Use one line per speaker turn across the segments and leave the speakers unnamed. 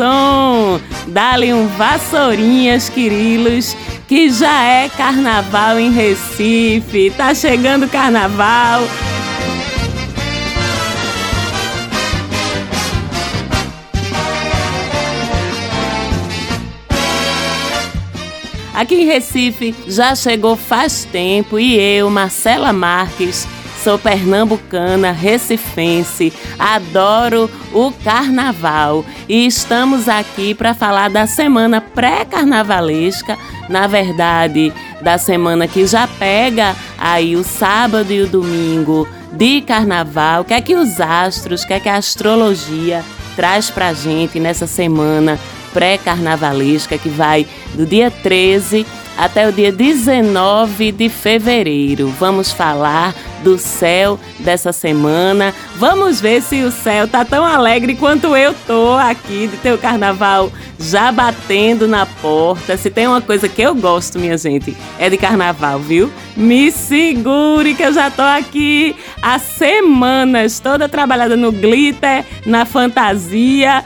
som, dá-lhe um vassourinhas, Quirilos, que já é carnaval em Recife. Tá chegando carnaval. Aqui em Recife já chegou faz tempo e eu, Marcela Marques, sou pernambucana, recifense, adoro o carnaval e estamos aqui para falar da semana pré-carnavalesca, na verdade, da semana que já pega aí o sábado e o domingo de carnaval, o que é que os astros, o que é que a astrologia traz pra gente nessa semana pré-carnavalesca que vai do dia 13 até o dia 19 de fevereiro. Vamos falar do céu dessa semana. Vamos ver se o céu tá tão alegre quanto eu tô aqui de ter o carnaval já batendo na porta. Se tem uma coisa que eu gosto, minha gente, é de carnaval, viu? Me segure que eu já tô aqui há semanas toda trabalhada no glitter, na fantasia.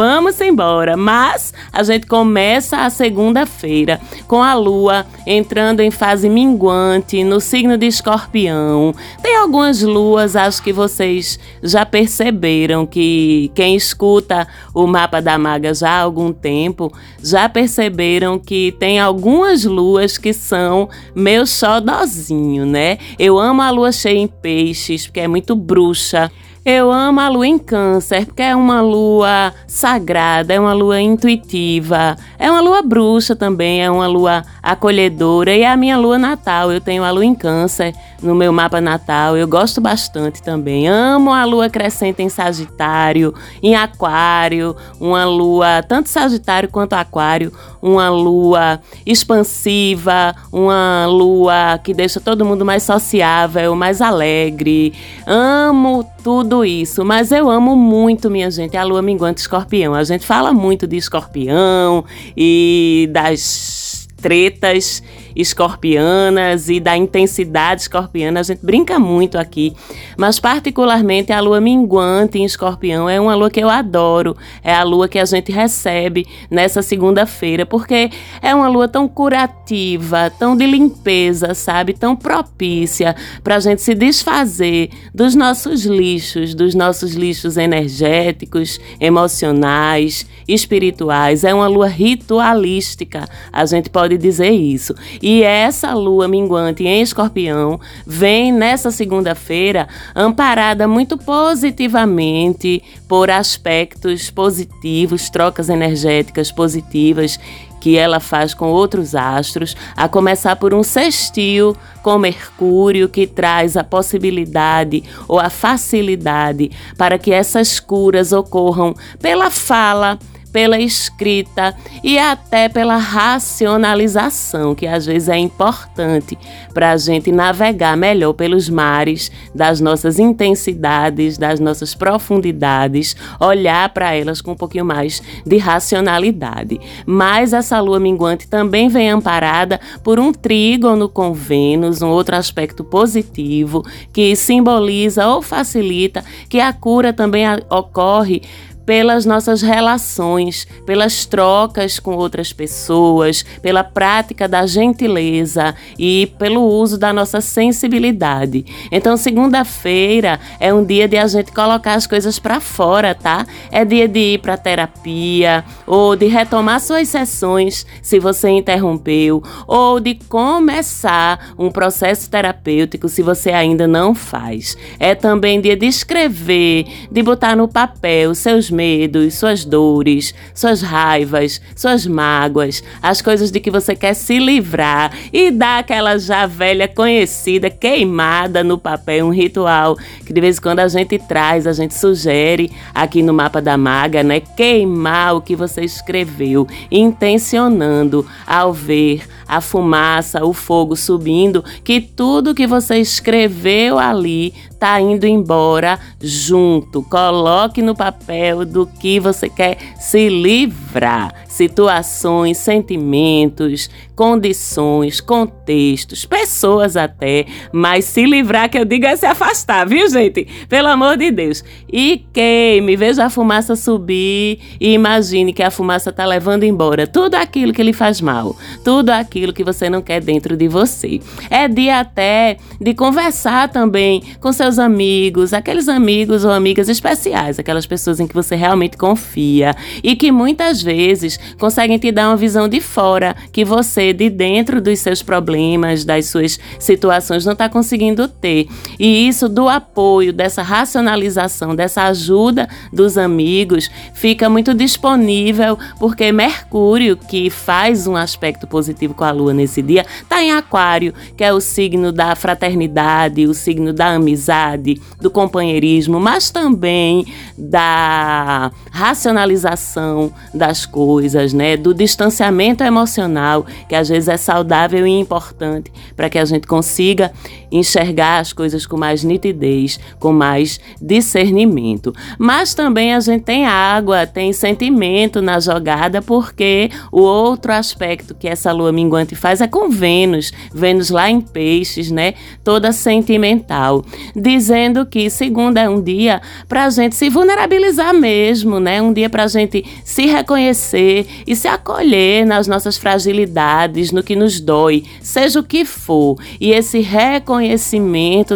Vamos embora. Mas a gente começa a segunda-feira com a lua entrando em fase minguante no signo de escorpião. Tem algumas luas, acho que vocês já perceberam que quem escuta o mapa da maga já há algum tempo já perceberam que tem algumas luas que são meu xodozinho, né? Eu amo a lua cheia em peixes, porque é muito bruxa. Eu amo a lua em Câncer, porque é uma lua sagrada, é uma lua intuitiva, é uma lua bruxa também, é uma lua acolhedora e é a minha lua natal. Eu tenho a lua em Câncer no meu mapa natal, eu gosto bastante também. Amo a lua crescente em Sagitário, em Aquário, uma lua tanto Sagitário quanto Aquário, uma lua expansiva, uma lua que deixa todo mundo mais sociável, mais alegre. Amo tudo isso, mas eu amo muito, minha gente, a lua minguante escorpião. A gente fala muito de escorpião e das tretas escorpianas e da intensidade escorpiana. A gente brinca muito aqui, mas particularmente a lua minguante em escorpião é uma lua que eu adoro. É a lua que a gente recebe nessa segunda-feira, porque é uma lua tão curativa, tão de limpeza, sabe? Tão propícia para a gente se desfazer dos nossos lixos, dos nossos lixos energéticos, emocionais, espirituais. É uma lua ritualística, a gente pode dizer isso. E essa lua minguante em escorpião vem nessa segunda-feira amparada muito positivamente por aspectos positivos, trocas energéticas positivas que ela faz com outros astros, a começar por um sextil com Mercúrio, que traz a possibilidade ou a facilidade para que essas curas ocorram pela fala pela escrita e até pela racionalização, que às vezes é importante para a gente navegar melhor pelos mares das nossas intensidades, das nossas profundidades, olhar para elas com um pouquinho mais de racionalidade. Mas essa lua minguante também vem amparada por um trígono com Vênus, um outro aspecto positivo que simboliza ou facilita que a cura também ocorre pelas nossas relações, pelas trocas com outras pessoas, pela prática da gentileza e pelo uso da nossa sensibilidade. Então, segunda-feira é um dia de a gente colocar as coisas para fora, tá? É dia de ir para terapia ou de retomar suas sessões se você interrompeu ou de começar um processo terapêutico se você ainda não faz. É também dia de escrever, de botar no papel seus medos, suas dores, suas raivas, suas mágoas, as coisas de que você quer se livrar e dar aquela já velha conhecida queimada no papel, um ritual que de vez em quando a gente traz, a gente sugere aqui no mapa da maga, né? Queimar o que você escreveu, intencionando ao ver a fumaça, o fogo subindo, que tudo que você escreveu ali tá indo embora junto. Coloque no papel do que você quer se livrar. Situações, sentimentos, condições, contextos, pessoas até, mas se livrar que eu digo é se afastar, viu, gente? Pelo amor de Deus. E queime, veja a fumaça subir e imagine que a fumaça está levando embora tudo aquilo que lhe faz mal, tudo aquilo que você não quer dentro de você. É dia até de conversar também com seus amigos, aqueles amigos ou amigas especiais, aquelas pessoas em que você realmente confia e que muitas vezes conseguem te dar uma visão de fora que você, de dentro dos seus problemas, das suas situações, não está conseguindo ter. E isso do apoio, dessa racionalização, dessa ajuda dos amigos, fica muito disponível porque Mercúrio, que faz um aspecto positivo com a Lua nesse dia, está em Aquário, que é o signo da fraternidade, o signo da amizade, do companheirismo, mas também da racionalização das coisas, né? Do distanciamento emocional, que às vezes é saudável e importante para que a gente consiga enxergar as coisas com mais nitidez, com mais discernimento. Mas também a gente tem água, tem sentimento na jogada, porque o outro aspecto que essa lua minguante faz é com Vênus, Vênus lá em Peixes, né? Toda sentimental, dizendo que segunda é um dia para a gente se vulnerabilizar mesmo, né? Um dia para a gente se reconhecer e se acolher nas nossas fragilidades, no que nos dói, seja o que for. E esse reconhecimento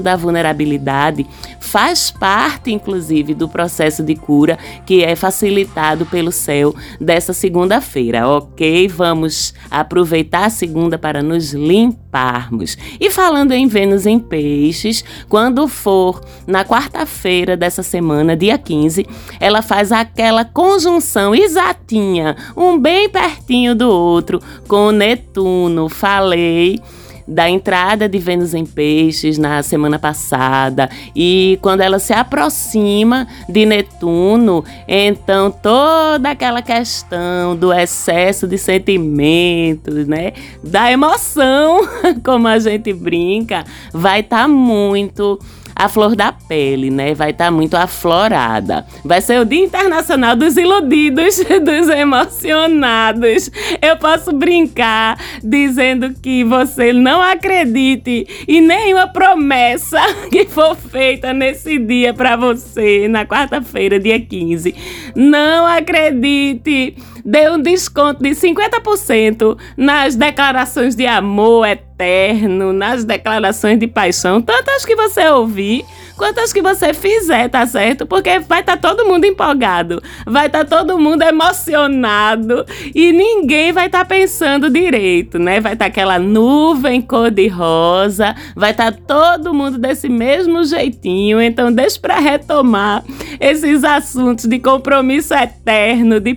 da vulnerabilidade faz parte, inclusive, do processo de cura que é facilitado pelo céu dessa segunda-feira, ok? Vamos aproveitar a segunda para nos limparmos. E falando em Vênus em Peixes, quando for na quarta-feira dessa semana, dia 15, ela faz aquela conjunção exatinha, um bem pertinho do outro, com Netuno. Falei da entrada de Vênus em Peixes na semana passada. E quando ela se aproxima de Netuno, então toda aquela questão do excesso de sentimentos, né, da emoção, como a gente brinca, vai estar tá muito a flor da pele, né? Vai estar tá muito aflorada. Vai ser o Dia Internacional dos Iludidos, dos Emocionados. Eu posso brincar dizendo que você não acredite em nenhuma promessa que for feita nesse dia para você, na quarta-feira, dia 15. Não acredite dê um desconto de 50% nas declarações de amor eterno, nas declarações de paixão, tantas que você ouvir quantas que você fizer, tá certo? Porque vai estar tá todo mundo empolgado, vai estar tá todo mundo emocionado e ninguém vai estar tá pensando direito, né? Vai estar tá aquela nuvem cor-de-rosa, vai estar tá todo mundo desse mesmo jeitinho. Então, deixa para retomar esses assuntos de compromisso eterno, de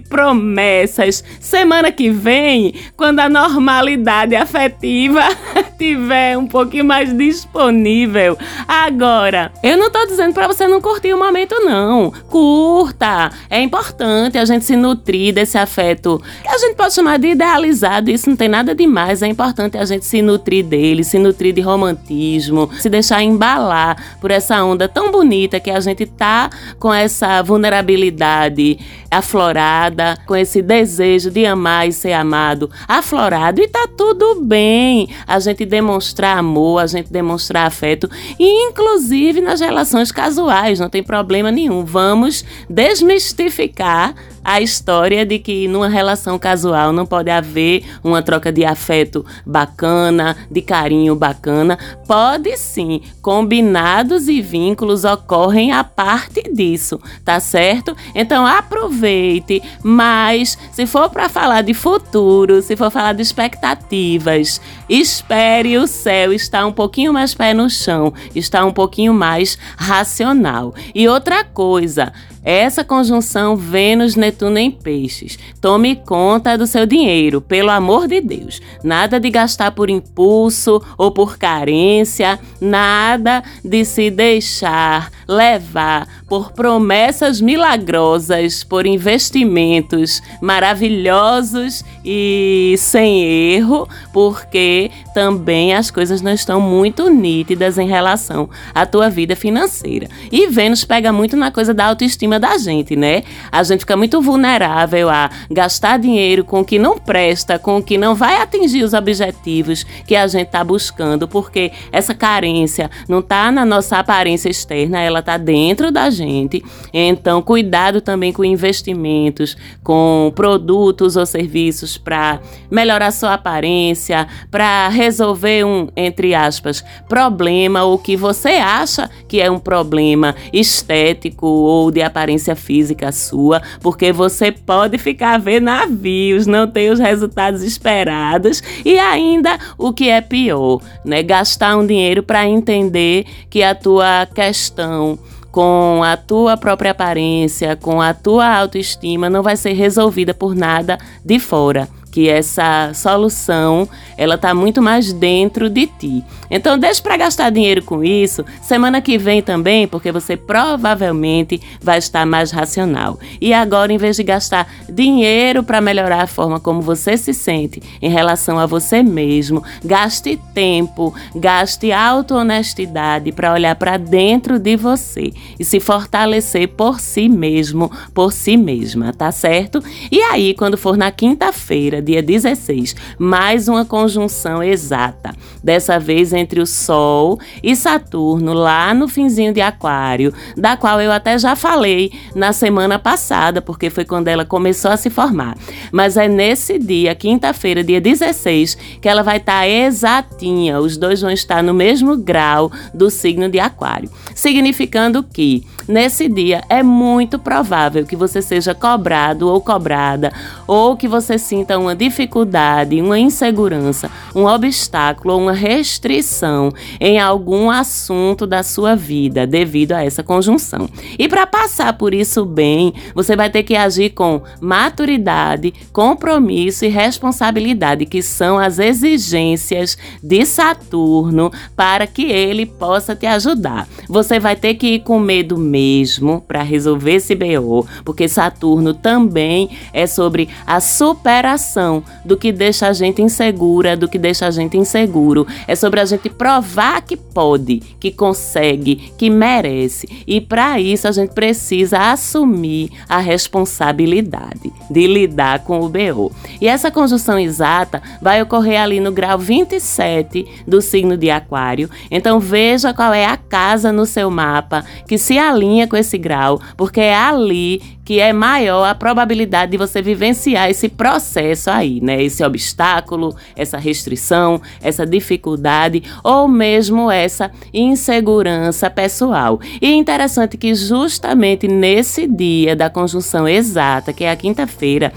promessas. Semana que vem, quando a normalidade afetiva tiver um pouquinho mais disponível. Agora, eu não tô dizendo para você não curtir o momento, não. Curta! É importante a gente se nutrir desse afeto a gente pode chamar de idealizado. Isso não tem nada demais. É importante a gente se nutrir dele, se nutrir de romantismo, se deixar embalar por essa onda tão bonita que a gente tá com essa vulnerabilidade aflorada, com esse desejo de amar e ser amado aflorado. E tá tudo bem a gente demonstrar amor, a gente demonstrar afeto, e inclusive nas relações casuais, não tem problema nenhum. Vamos desmistificar a história de que numa relação casual não pode haver uma troca de afeto bacana, de carinho bacana. Pode sim, combinados e vínculos ocorrem a parte disso, tá certo? Então aproveite, mas se for para falar de futuro, se for falar de expectativas, espere o céu estar um pouquinho mais pé no chão, estar um pouquinho mais racional. E outra coisa, essa conjunção Vênus-Netuno em Peixes. Tome conta do seu dinheiro, pelo amor de Deus. Nada de gastar por impulso ou por carência, nada de se deixar levar por promessas milagrosas, por investimentos maravilhosos e sem erro, porque também as coisas não estão muito nítidas em relação à tua vida financeira. E Vênus pega muito na coisa da autoestima autoestima da gente, né? A gente fica muito vulnerável a gastar dinheiro com o que não presta, com o que não vai atingir os objetivos que a gente está buscando, porque essa carência não está na nossa aparência externa, ela está dentro da gente. Então, cuidado também com investimentos, com produtos ou serviços para melhorar sua aparência, para resolver um, entre aspas, problema ou que você acha que é um problema estético ou de aparência física sua, porque você pode ficar vendo navios, não ter os resultados esperados. E ainda o que é pior, né, gastar um dinheiro para entender que a tua questão com a tua própria aparência, com a tua autoestima, não vai ser resolvida por nada de fora que essa solução ela está muito mais dentro de ti. Então deixe para gastar dinheiro com isso semana que vem também, porque você provavelmente vai estar mais racional. E agora, em vez de gastar dinheiro para melhorar a forma como você se sente em relação a você mesmo, gaste tempo, gaste auto-honestidade para olhar para dentro de você e se fortalecer por si mesmo, por si mesma, tá certo? E aí, quando for na quinta-feira, dia 16, mais uma conjunção exata, dessa vez entre o Sol e Saturno, lá no finzinho de Aquário, da qual eu até já falei na semana passada, porque foi quando ela começou a se formar. Mas é nesse dia, quinta-feira, dia 16, que ela vai estar tá exatinha, os dois vão estar no mesmo grau do signo de Aquário, significando que nesse dia é muito provável que você seja cobrado ou cobrada, ou que você sinta uma dificuldade, uma insegurança, um obstáculo ou uma restrição em algum assunto da sua vida devido a essa conjunção. E para passar por isso bem, você vai ter que agir com maturidade, compromisso e responsabilidade, que são as exigências de Saturno para que ele possa te ajudar. Você vai ter que ir com medo mesmo para resolver esse BO, porque Saturno também é sobre a superação do que deixa a gente insegura, do que deixa a gente inseguro. É sobre a gente provar que pode, que consegue, que merece. E para isso a gente precisa assumir a responsabilidade de lidar com o BO. E essa conjunção exata vai ocorrer ali no grau 27 do signo de Aquário. Então veja qual é a casa no seu mapa que se alinha com esse grau, porque é ali que é maior a probabilidade de você vivenciar esse processo aí, né? Esse obstáculo, essa restrição, essa dificuldade ou mesmo essa insegurança pessoal. E é interessante que justamente nesse dia da conjunção exata, que é a quinta-feira,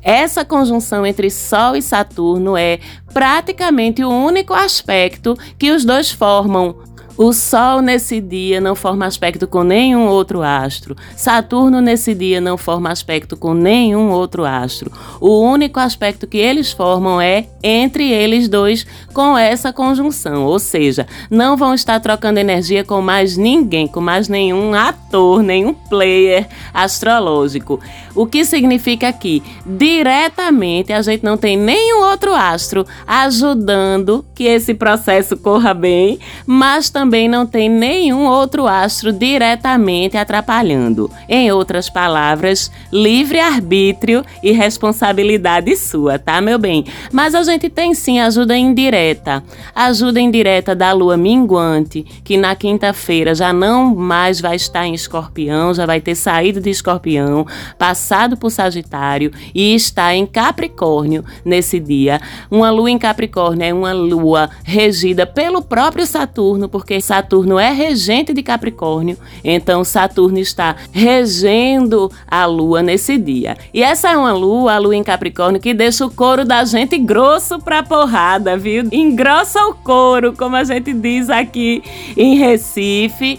essa conjunção entre Sol e Saturno é praticamente o único aspecto que os dois formam o Sol nesse dia não forma aspecto com nenhum outro astro. Saturno nesse dia não forma aspecto com nenhum outro astro. O único aspecto que eles formam é entre eles dois com essa conjunção, ou seja, não vão estar trocando energia com mais ninguém, com mais nenhum ator, nenhum player astrológico. O que significa que diretamente a gente não tem nenhum outro astro ajudando que esse processo corra bem, mas também também não tem nenhum outro astro diretamente atrapalhando. Em outras palavras, livre-arbítrio e responsabilidade sua, tá, meu bem? Mas a gente tem sim ajuda indireta. Ajuda indireta da lua minguante, que na quinta-feira já não mais vai estar em escorpião, já vai ter saído de escorpião, passado por Sagitário e está em Capricórnio nesse dia. Uma lua em Capricórnio é uma lua regida pelo próprio Saturno, porque Saturno é regente de Capricórnio, então Saturno está regendo a lua nesse dia. E essa é uma lua, a lua em Capricórnio, que deixa o couro da gente grosso pra porrada, viu? Engrossa o couro, como a gente diz aqui em Recife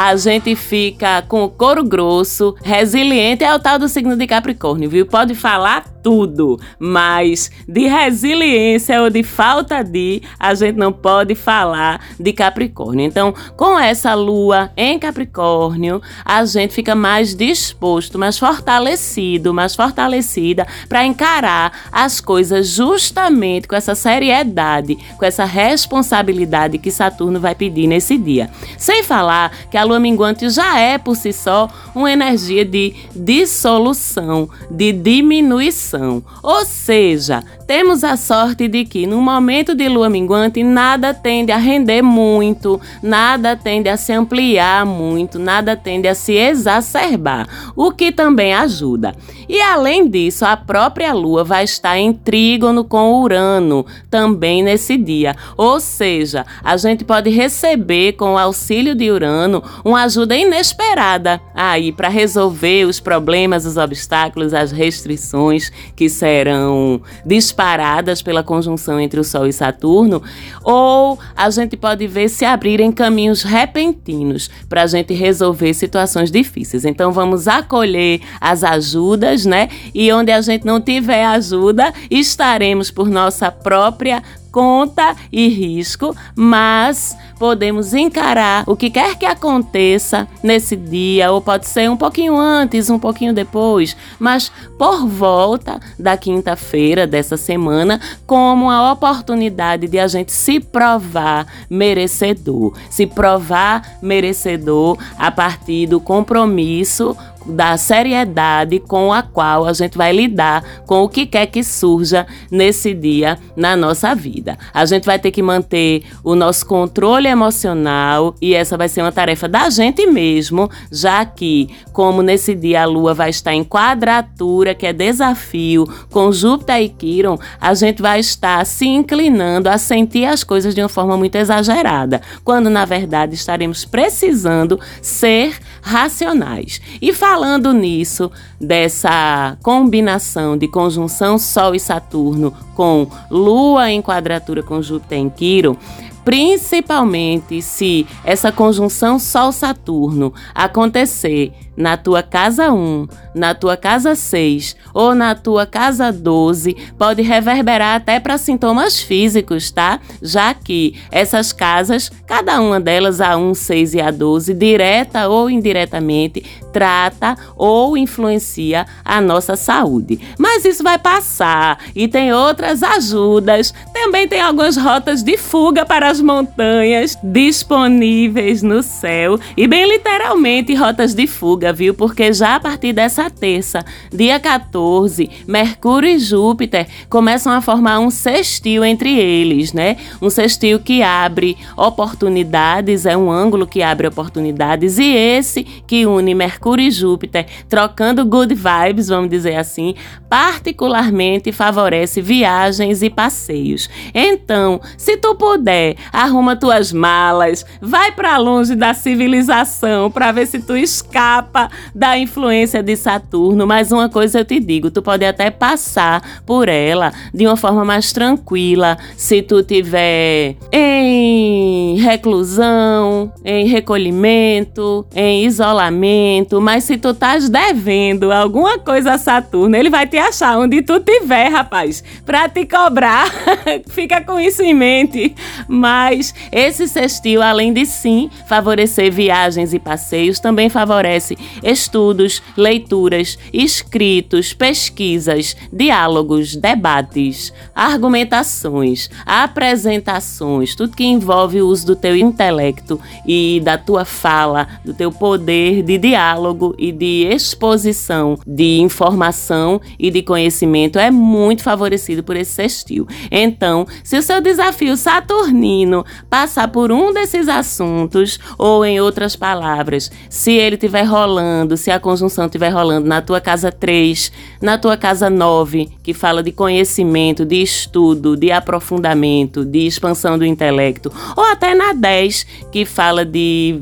a gente fica com o couro grosso, resiliente, é o tal do signo de Capricórnio, viu? Pode falar tudo, mas de resiliência ou de falta de, a gente não pode falar de Capricórnio. Então, com essa lua em Capricórnio, a gente fica mais disposto, mais fortalecido, mais fortalecida para encarar as coisas justamente com essa seriedade, com essa responsabilidade que Saturno vai pedir nesse dia. Sem falar que a lua minguante já é por si só uma energia de dissolução, de diminuição. Ou seja, temos a sorte de que no momento de lua minguante nada tende a render muito, nada tende a se ampliar muito, nada tende a se exacerbar, o que também ajuda. E além disso, a própria lua vai estar em trígono com Urano também nesse dia. Ou seja, a gente pode receber com o auxílio de Urano uma ajuda inesperada aí para resolver os problemas, os obstáculos, as restrições que serão disponibles paradas pela conjunção entre o Sol e Saturno, ou a gente pode ver se abrirem caminhos repentinos para a gente resolver situações difíceis. Então vamos acolher as ajudas, né? E onde a gente não tiver ajuda, estaremos por nossa própria conta e risco, mas podemos encarar o que quer que aconteça nesse dia, ou pode ser um pouquinho antes, um pouquinho depois, mas por volta da quinta-feira dessa semana, como a oportunidade de a gente se provar merecedor, se provar merecedor a partir do compromisso da seriedade com a qual a gente vai lidar com o que quer que surja nesse dia na nossa vida. A gente vai ter que manter o nosso controle emocional e essa vai ser uma tarefa da gente mesmo, já que, como nesse dia a lua vai estar em quadratura, que é desafio, com Júpiter e Quiron, a gente vai estar se inclinando a sentir as coisas de uma forma muito exagerada, quando na verdade estaremos precisando ser racionais. E falando nisso, dessa combinação de conjunção Sol e Saturno com Lua em quadratura com Júpiter em Quiro, principalmente se essa conjunção Sol-Saturno acontecer na tua casa 1, na tua casa 6 ou na tua casa 12, pode reverberar até para sintomas físicos, tá? Já que essas casas, cada uma delas, a 1, 6 e a 12, direta ou indiretamente, trata ou influencia a nossa saúde. Mas isso vai passar e tem outras ajudas. Também tem algumas rotas de fuga para as montanhas disponíveis no céu e bem literalmente rotas de fuga viu? Porque já a partir dessa terça, dia 14, Mercúrio e Júpiter começam a formar um sextil entre eles, né? Um sextil que abre oportunidades, é um ângulo que abre oportunidades, e esse que une Mercúrio e Júpiter, trocando good vibes, vamos dizer assim, particularmente favorece viagens e passeios. Então, se tu puder, arruma tuas malas, vai para longe da civilização para ver se tu escapa da influência de Saturno, mas uma coisa eu te digo, tu pode até passar por ela de uma forma mais tranquila, se tu tiver em reclusão, em recolhimento, em isolamento, mas se tu estás devendo alguma coisa a Saturno, ele vai te achar onde tu tiver, rapaz, para te cobrar. Fica com isso em mente. Mas esse sextil, além de sim favorecer viagens e passeios, também favorece estudos, leituras, escritos, pesquisas, diálogos, debates, argumentações, apresentações, tudo que envolve o uso do teu intelecto e da tua fala, do teu poder de diálogo e de exposição de informação e de conhecimento é muito favorecido por esse sextil. Então, se o seu desafio saturnino passar por um desses assuntos, ou em outras palavras, se ele estiver rolando, se a conjunção estiver rolando na tua casa 3, na tua casa 9, que fala de conhecimento, de estudo, de aprofundamento, de expansão do intelecto, ou até na 10, que fala de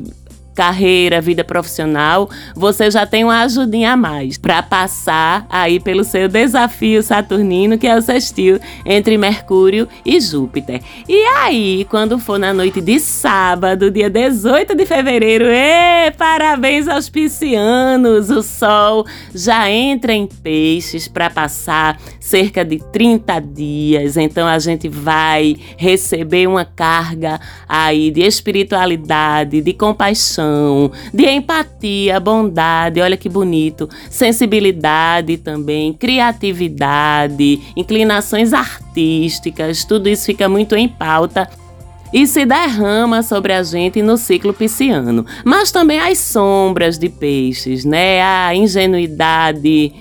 carreira, vida profissional, você já tem uma ajudinha a mais para passar aí pelo seu desafio saturnino, que é o sextil entre Mercúrio e Júpiter. E aí, quando for na noite de sábado, dia 18 de fevereiro, ê, parabéns aos piscianos! O Sol já entra em peixes para passar cerca de 30 dias. Então a gente vai receber uma carga aí de espiritualidade, de compaixão, de empatia, bondade, olha que bonito, sensibilidade também, criatividade, inclinações artísticas, tudo isso fica muito em pauta e se derrama sobre a gente no ciclo pisciano. Mas também as sombras de peixes, né? A ingenuidade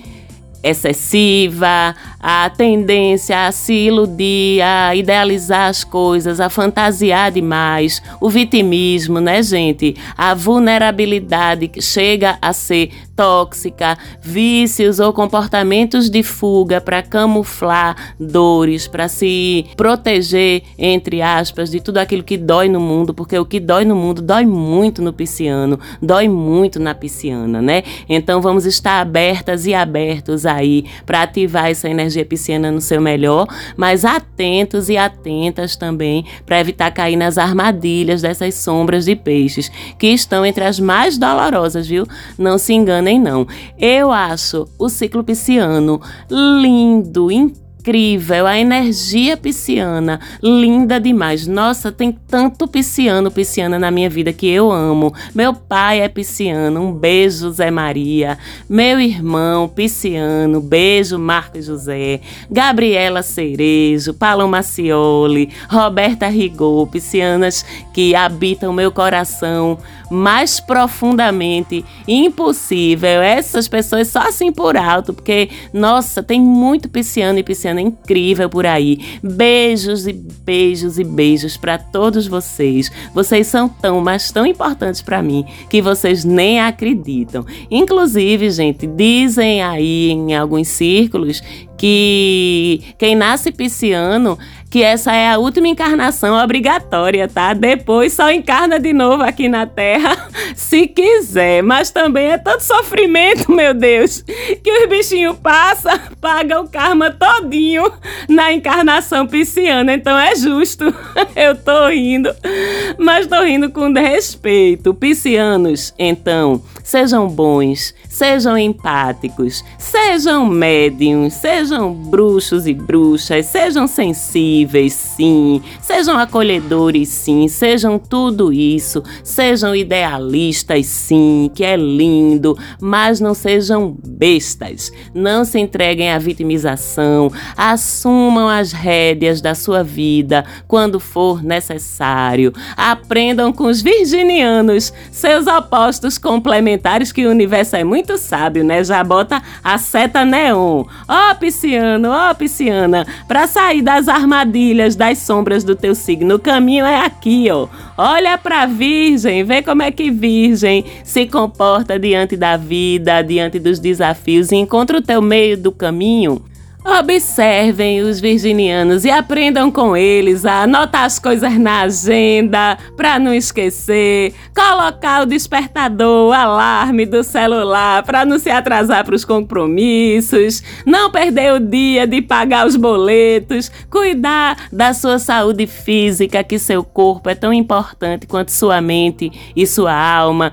excessiva, a tendência a se iludir, a idealizar as coisas, a fantasiar demais, o vitimismo, né, gente? A vulnerabilidade que chega a ser tóxica, vícios ou comportamentos de fuga para camuflar dores, para se proteger, entre aspas, de tudo aquilo que dói no mundo, porque o que dói no mundo dói muito no pisciano, dói muito na pisciana, né? Então vamos estar abertas e abertos aí para ativar essa energia pisciana no seu melhor, mas atentos e atentas também para evitar cair nas armadilhas dessas sombras de peixes, que estão entre as mais dolorosas, viu? Não se engane nem não. Eu acho o ciclo pisciano lindo, incrível a energia pisciana, linda demais. Nossa, tem tanto pisciano, pisciana na minha vida que eu amo. Meu pai é pisciano, um beijo, Zé Maria. Meu irmão, pisciano, beijo, Marcos José. Gabriela Cerejo, Paloma Cioli, Roberta Rigor, piscianas que habitam meu coração mais profundamente impossível. Essas pessoas só assim por alto, porque, nossa, tem muito pisciano e pisciana incrível por aí. Beijos e beijos e beijos para todos vocês. Vocês são tão, mas tão importantes para mim que vocês nem acreditam. Inclusive, gente, dizem aí em alguns círculos que quem nasce pisciano que essa é a última encarnação obrigatória, tá? Depois só encarna de novo aqui na Terra, se quiser. Mas também é tanto sofrimento, meu Deus, que os bichinhos passam, pagam o karma todinho na encarnação pisciana. Então é justo. Eu tô rindo, mas tô rindo com respeito. Piscianos, então, sejam bons, sejam empáticos, sejam médiums, sejam bruxos e bruxas, sejam sensíveis sim, sejam acolhedores, sim, sejam tudo isso, sejam idealistas, sim, que é lindo, mas não sejam bestas. Não se entreguem à vitimização, assumam as rédeas da sua vida quando for necessário. Aprendam com os virginianos, seus opostos complementares, que o universo é muito sábio, né? Já bota a seta neon. Ó, oh, pisciano, ó, oh, pisciana, para sair das armadilhas das sombras do teu signo. O caminho é aqui, ó. Olha para a Virgem, vê como é que Virgem se comporta diante da vida, diante dos desafios e encontra o teu meio do caminho. Observem os virginianos e aprendam com eles a anotar as coisas na agenda para não esquecer, colocar o despertador, o alarme do celular para não se atrasar para os compromissos, não perder o dia de pagar os boletos, cuidar da sua saúde física, que seu corpo é tão importante quanto sua mente e sua alma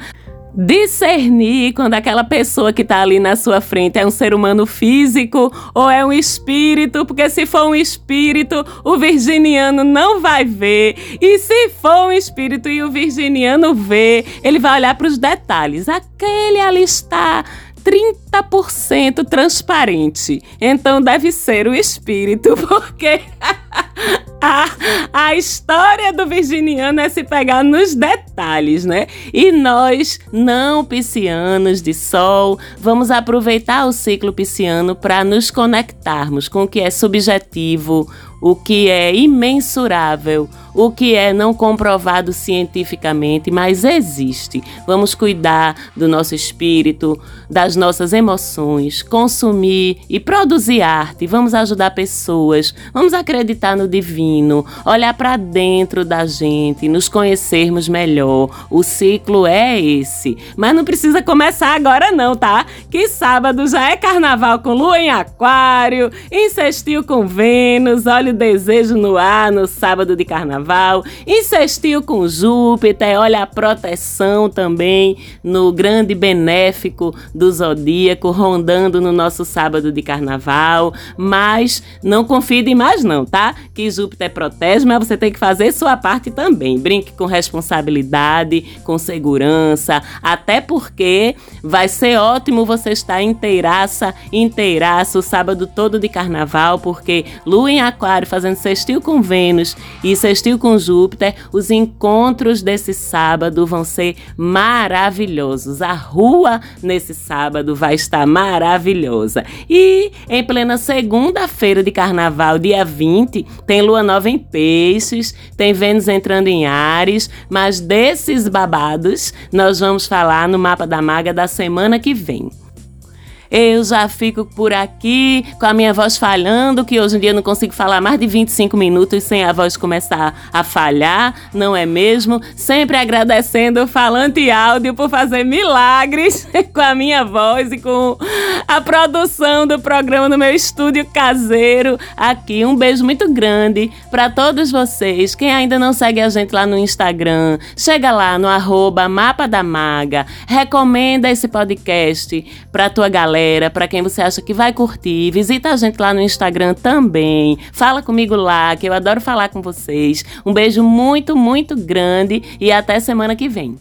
discernir quando aquela pessoa que está ali na sua frente é um ser humano físico ou é um espírito, porque se for um espírito, o virginiano não vai ver. E se for um espírito e o virginiano vê, ele vai olhar para os detalhes. Aquele ali está 30% transparente. Então deve ser o espírito, porque a, a história do virginiano é se pegar nos detalhes, né? E nós, não piscianos de sol, vamos aproveitar o ciclo pisciano para nos conectarmos com o que é subjetivo, o que é imensurável, o que é não comprovado cientificamente, mas existe. Vamos cuidar do nosso espírito, das nossas emoções, consumir e produzir arte. Vamos ajudar pessoas, vamos acreditar no divino, olhar para dentro da gente, nos conhecermos melhor. O ciclo é esse. Mas não precisa começar agora não, tá? Que sábado já é carnaval com lua em aquário, insistiu com Vênus, olha o desejo no ar no sábado de carnaval insistiu com Júpiter, olha a proteção também no grande benéfico do zodíaco rondando no nosso sábado de carnaval, mas não confie demais não, tá? Que Júpiter protege, mas você tem que fazer sua parte também. Brinque com responsabilidade, com segurança, até porque vai ser ótimo você estar inteiraça, inteiraça o sábado todo de carnaval, porque Lua em Aquário fazendo sextil com Vênus e sextil com Júpiter, os encontros desse sábado vão ser maravilhosos. A rua nesse sábado vai estar maravilhosa. E em plena segunda-feira de carnaval, dia 20, tem lua nova em Peixes, tem Vênus entrando em Ares, mas desses babados nós vamos falar no mapa da maga da semana que vem. Eu já fico por aqui com a minha voz falhando, que hoje em dia não consigo falar mais de 25 minutos sem a voz começar a falhar, não é mesmo? Sempre agradecendo o Falante Áudio por fazer milagres com a minha voz e com a produção do programa no meu estúdio caseiro aqui. Um beijo muito grande para todos vocês. Quem ainda não segue a gente lá no Instagram, chega lá no arroba Mapa da Maga, recomenda esse podcast para tua galera galera, para quem você acha que vai curtir. Visita a gente lá no Instagram também. Fala comigo lá, que eu adoro falar com vocês. Um beijo muito, muito grande e até semana que vem.